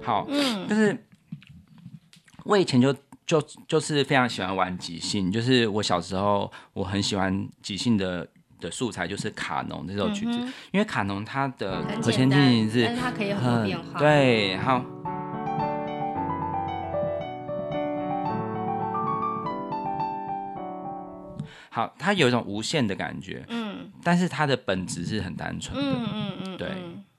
好，就是我以前就就就是非常喜欢玩即兴，就是我小时候我很喜欢即兴的的素材，就是卡农这首曲子，嗯、因为卡农它的和弦进行是，但是它可以有很多变化，对，好，好，它有一种无限的感觉，嗯，但是它的本质是很单纯的，嗯嗯嗯，对，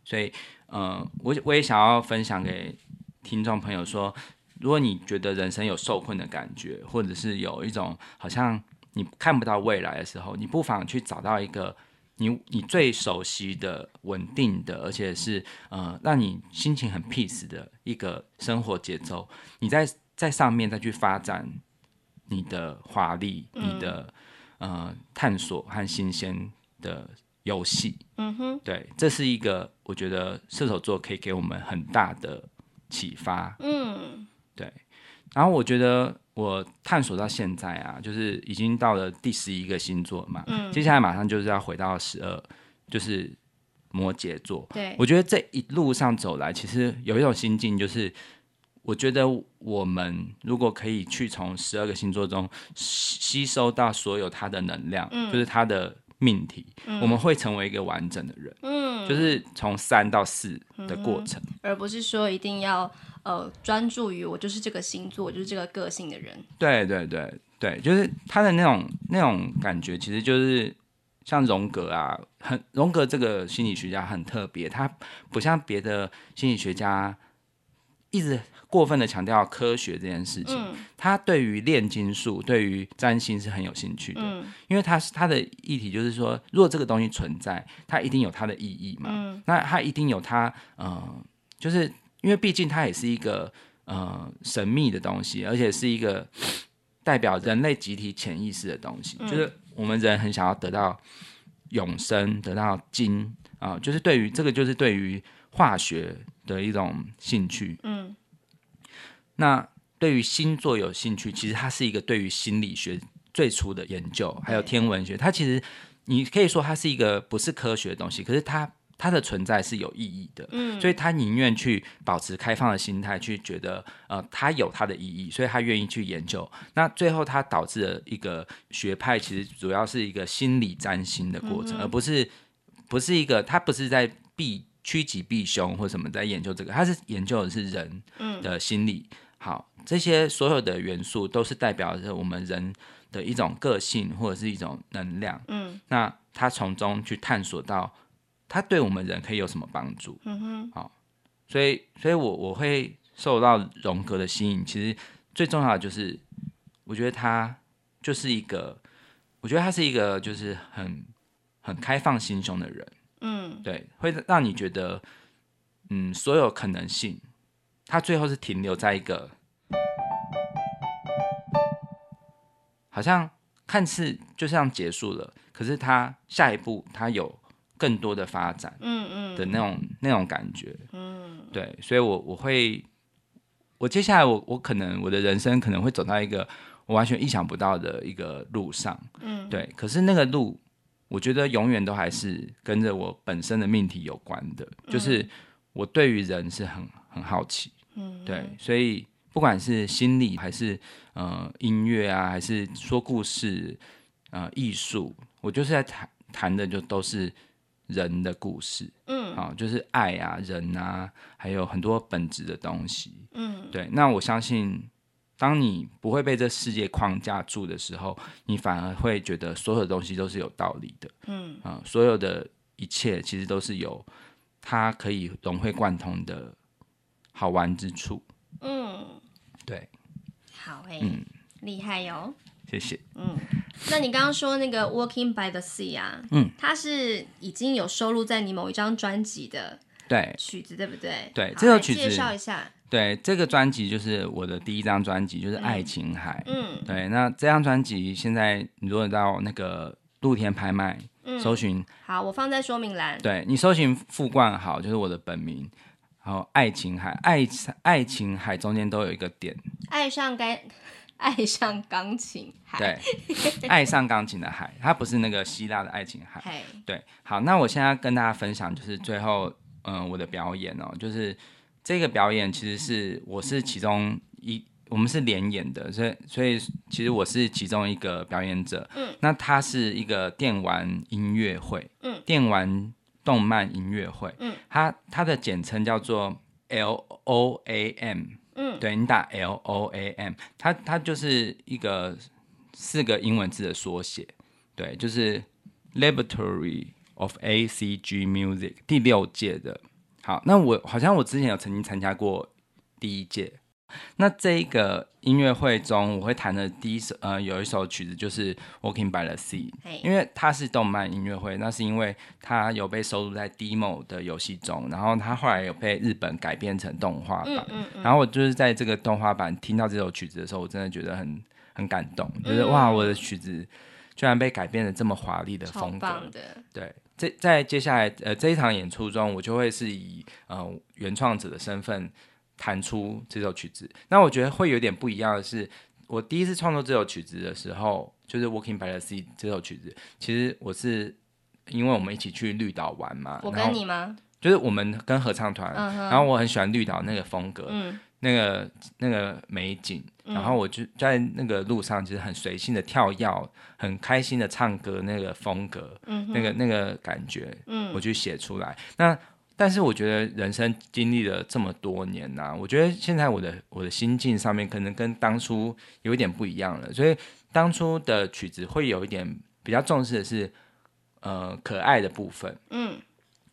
所以，嗯、呃，我我也想要分享给听众朋友说。如果你觉得人生有受困的感觉，或者是有一种好像你看不到未来的时候，你不妨去找到一个你你最熟悉的、稳定的，而且是呃让你心情很 peace 的一个生活节奏，你在在上面再去发展你的华丽、你的呃探索和新鲜的游戏。嗯哼，对，这是一个我觉得射手座可以给我们很大的启发。嗯。对，然后我觉得我探索到现在啊，就是已经到了第十一个星座嘛，嗯，接下来马上就是要回到十二，就是摩羯座。对，我觉得这一路上走来，其实有一种心境，就是我觉得我们如果可以去从十二个星座中吸收到所有它的能量，嗯，就是它的命题，嗯，我们会成为一个完整的人，嗯，就是从三到四的过程，嗯，而不是说一定要。呃，专注于我就是这个星座，就是这个个性的人。对对对对，就是他的那种那种感觉，其实就是像荣格啊，很荣格这个心理学家很特别，他不像别的心理学家一直过分的强调科学这件事情。嗯、他对于炼金术、对于占星是很有兴趣的，嗯、因为他是他的议题就是说，如果这个东西存在，它一定有它的意义嘛。嗯、那它一定有它，呃，就是。因为毕竟它也是一个呃神秘的东西，而且是一个代表人类集体潜意识的东西，嗯、就是我们人很想要得到永生，得到金啊、呃，就是对于这个就是对于化学的一种兴趣。嗯，那对于星座有兴趣，其实它是一个对于心理学最初的研究，还有天文学，它其实你可以说它是一个不是科学的东西，可是它。它的存在是有意义的，嗯，所以他宁愿去保持开放的心态，去觉得呃，它有它的意义，所以他愿意去研究。那最后，它导致了一个学派，其实主要是一个心理占星的过程，嗯、而不是不是一个，他不是在避趋吉避凶或什么在研究这个，他是研究的是人的心理。嗯、好，这些所有的元素都是代表着我们人的一种个性或者是一种能量。嗯，那他从中去探索到。他对我们人可以有什么帮助？嗯哼，好，所以，所以我我会受到荣格的吸引。其实最重要的就是，我觉得他就是一个，我觉得他是一个就是很很开放心胸的人。嗯，对，会让你觉得，嗯，所有可能性，他最后是停留在一个，好像看似就这样结束了，可是他下一步他有。更多的发展，嗯嗯。的那种、嗯、那种感觉，嗯，对，所以我我会，我接下来我我可能我的人生可能会走到一个我完全意想不到的一个路上，嗯，对，可是那个路，我觉得永远都还是跟着我本身的命题有关的，就是我对于人是很很好奇，嗯，对，所以不管是心理还是呃音乐啊，还是说故事，呃艺术，我就是在谈谈的就都是。人的故事，嗯，好，就是爱啊，人啊，还有很多本质的东西，嗯，对。那我相信，当你不会被这世界框架住的时候，你反而会觉得所有的东西都是有道理的，嗯，啊，所有的一切其实都是有它可以融会贯通的好玩之处，嗯，对，好诶，嗯，厉害哟。谢谢。嗯，那你刚刚说那个 Walking by the Sea 啊，嗯，它是已经有收录在你某一张专辑的对曲子，对不对？对，这首曲子介绍一下。对，这个专辑就是我的第一张专辑，就是《爱琴海》。嗯，对，那这张专辑现在你如果到那个露天拍卖，嗯，搜寻，好，我放在说明栏。对，你搜寻傅冠好就是我的本名，然后《爱琴海》，爱爱琴海中间都有一个点，爱上该。爱上钢琴海，对，爱上钢琴的海，它不是那个希腊的爱琴海。对，好，那我现在跟大家分享，就是最后，嗯、呃，我的表演哦，就是这个表演其实是我是其中一，我们是联演的，所以所以其实我是其中一个表演者。嗯，那它是一个电玩音乐会，嗯，电玩动漫音乐会，嗯，它它的简称叫做 L O A M。嗯，对，你打 L O A M，它它就是一个四个英文字的缩写，对，就是 Laboratory of A C G Music 第六届的。好，那我好像我之前有曾经参加过第一届。那这一个音乐会中，我会弹的第一首，呃，有一首曲子就是《Walking by the Sea》，因为它是动漫音乐会，那是因为它有被收录在 Demo 的游戏中，然后它后来有被日本改编成动画版，嗯嗯嗯、然后我就是在这个动画版听到这首曲子的时候，我真的觉得很很感动，就是哇，我的曲子居然被改编的这么华丽的风格，对，在在接下来呃这一场演出中，我就会是以呃原创者的身份。弹出这首曲子，那我觉得会有点不一样的是，我第一次创作这首曲子的时候，就是《Walking by the Sea》这首曲子，其实我是因为我们一起去绿岛玩嘛，我跟你吗？就是我们跟合唱团，嗯、然后我很喜欢绿岛那个风格，嗯、那个那个美景，然后我就在那个路上，就是很随性的跳跃，很开心的唱歌，那个风格，嗯、那个那个感觉，嗯、我就写出来。那但是我觉得人生经历了这么多年呐、啊，我觉得现在我的我的心境上面可能跟当初有一点不一样了，所以当初的曲子会有一点比较重视的是呃可爱的部分，嗯，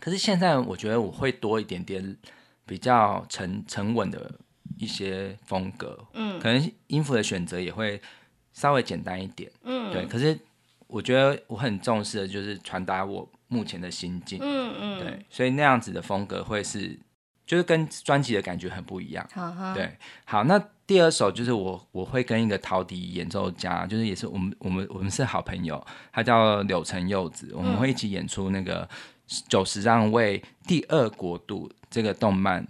可是现在我觉得我会多一点点比较沉沉稳的一些风格，嗯，可能音符的选择也会稍微简单一点，嗯，对，可是我觉得我很重视的就是传达我。目前的心境，嗯嗯，对，所以那样子的风格会是，就是跟专辑的感觉很不一样，好哈对，好，那第二首就是我我会跟一个陶笛演奏家，就是也是我们我们我们是好朋友，他叫柳城柚子，我们会一起演出那个九十让位第二国度这个动漫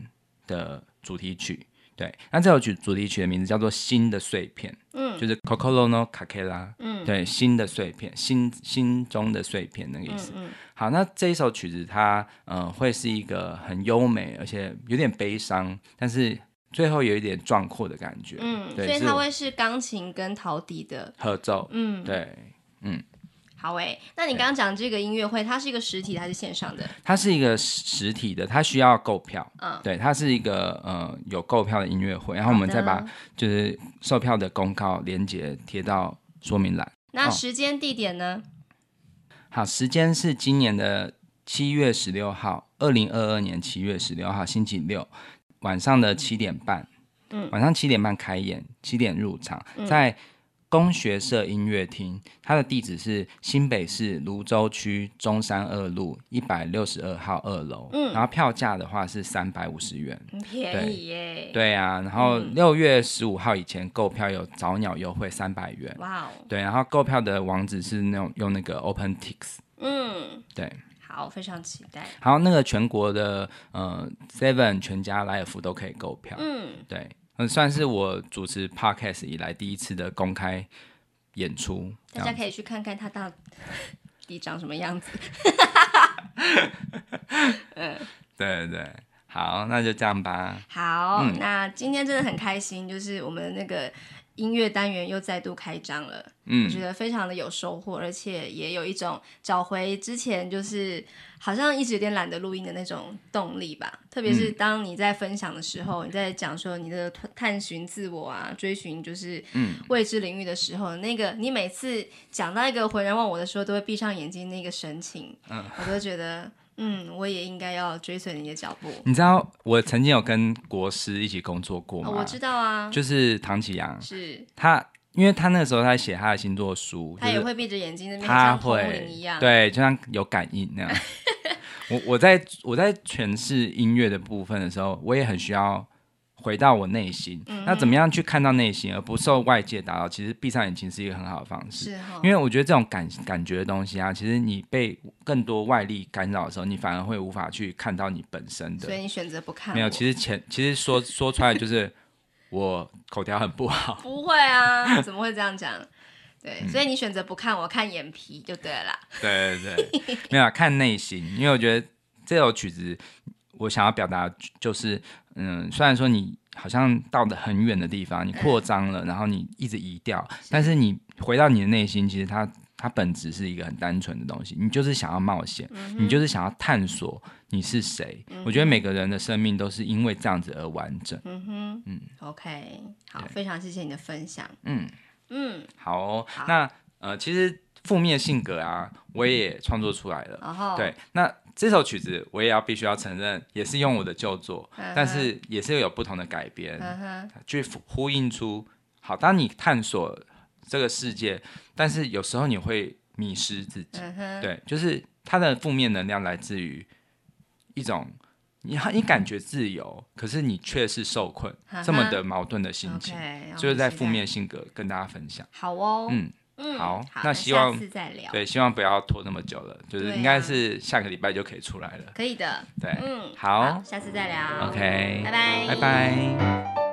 的主题曲。对，那这首曲主题曲的名字叫做《心的碎片》，嗯，就是 Kokoro no Kakera，嗯，对，心的碎片，心心中的碎片那个意思。嗯嗯、好，那这一首曲子它，嗯、呃，会是一个很优美，而且有点悲伤，但是最后有一点壮阔的感觉。嗯，对，所以它会是钢琴跟陶笛的合奏。嗯，对，嗯。好诶，那你刚刚讲这个音乐会，它是一个实体的还是线上的？它是一个实体的，它需要购票。嗯，对，它是一个呃有购票的音乐会，然后我们再把就是售票的公告链接贴到说明栏。那时间地点呢？好，时间是今年的七月十六号，二零二二年七月十六号星期六晚上的七点半。嗯，晚上七点半开演，七点入场，在。工学社音乐厅，它的地址是新北市芦洲区中山二路一百六十二号二楼。嗯，然后票价的话是三百五十元，很便宜耶。对啊，然后六月十五号以前购票有早鸟优惠三百元。哇哦。对，然后购票的网址是那种用那个 OpenTix。嗯，对。好，非常期待。好，那个全国的呃 Seven 全家莱尔富都可以购票。嗯，对。算是我主持 Podcast 以来第一次的公开演出，大家可以去看看他到底长什么样子。[LAUGHS] 嗯，对对对，好，那就这样吧。好，嗯、那今天真的很开心，就是我们那个音乐单元又再度开张了。嗯，我觉得非常的有收获，而且也有一种找回之前就是好像一直有点懒得录音的那种动力吧。特别是当你在分享的时候，嗯、你在讲说你的探寻自我啊，追寻就是未知领域的时候，嗯、那个你每次讲到一个浑然忘我的时候，都会闭上眼睛那个神情，嗯，我都觉得。嗯，我也应该要追随你的脚步。你知道我曾经有跟国师一起工作过吗？哦、我知道啊，就是唐启阳，是他，因为他那个时候他写他的星座书，他也会闭着眼睛，他会一样，对，就像有感应那样。我我在我在诠释音乐的部分的时候，我也很需要。回到我内心，嗯、那怎么样去看到内心，而不受外界打扰？其实闭上眼睛是一个很好的方式，哦、因为我觉得这种感感觉的东西啊，其实你被更多外力干扰的时候，你反而会无法去看到你本身的。所以你选择不看。没有，其实前其实说说出来就是我口条很不好。[LAUGHS] 不会啊，[LAUGHS] 怎么会这样讲？对，所以你选择不看，我看眼皮就对了。对对对，没有看内心，因为我觉得这首曲子。我想要表达就是，嗯，虽然说你好像到的很远的地方，你扩张了，然后你一直移掉，但是你回到你的内心，其实它它本质是一个很单纯的东西，你就是想要冒险，嗯、你就是想要探索你是谁。嗯、我觉得每个人的生命都是因为这样子而完整。嗯哼，嗯，OK，好，非常谢谢你的分享。嗯嗯，好哦，好那呃，其实负面性格啊，我也创作出来了。哦、对，那。这首曲子我也要必须要承认，也是用我的旧作，但是也是有不同的改编，去呼应出。好，当你探索这个世界，但是有时候你会迷失自己。对，就是它的负面能量来自于一种你你感觉自由，可是你却是受困，这么的矛盾的心情就是在负面性格跟大家分享。好哦，嗯。嗯，好，那希望对，希望不要拖那么久了，就是应该是下个礼拜就可以出来了。可以的，对，嗯，好，下次再聊。OK，拜拜，拜拜。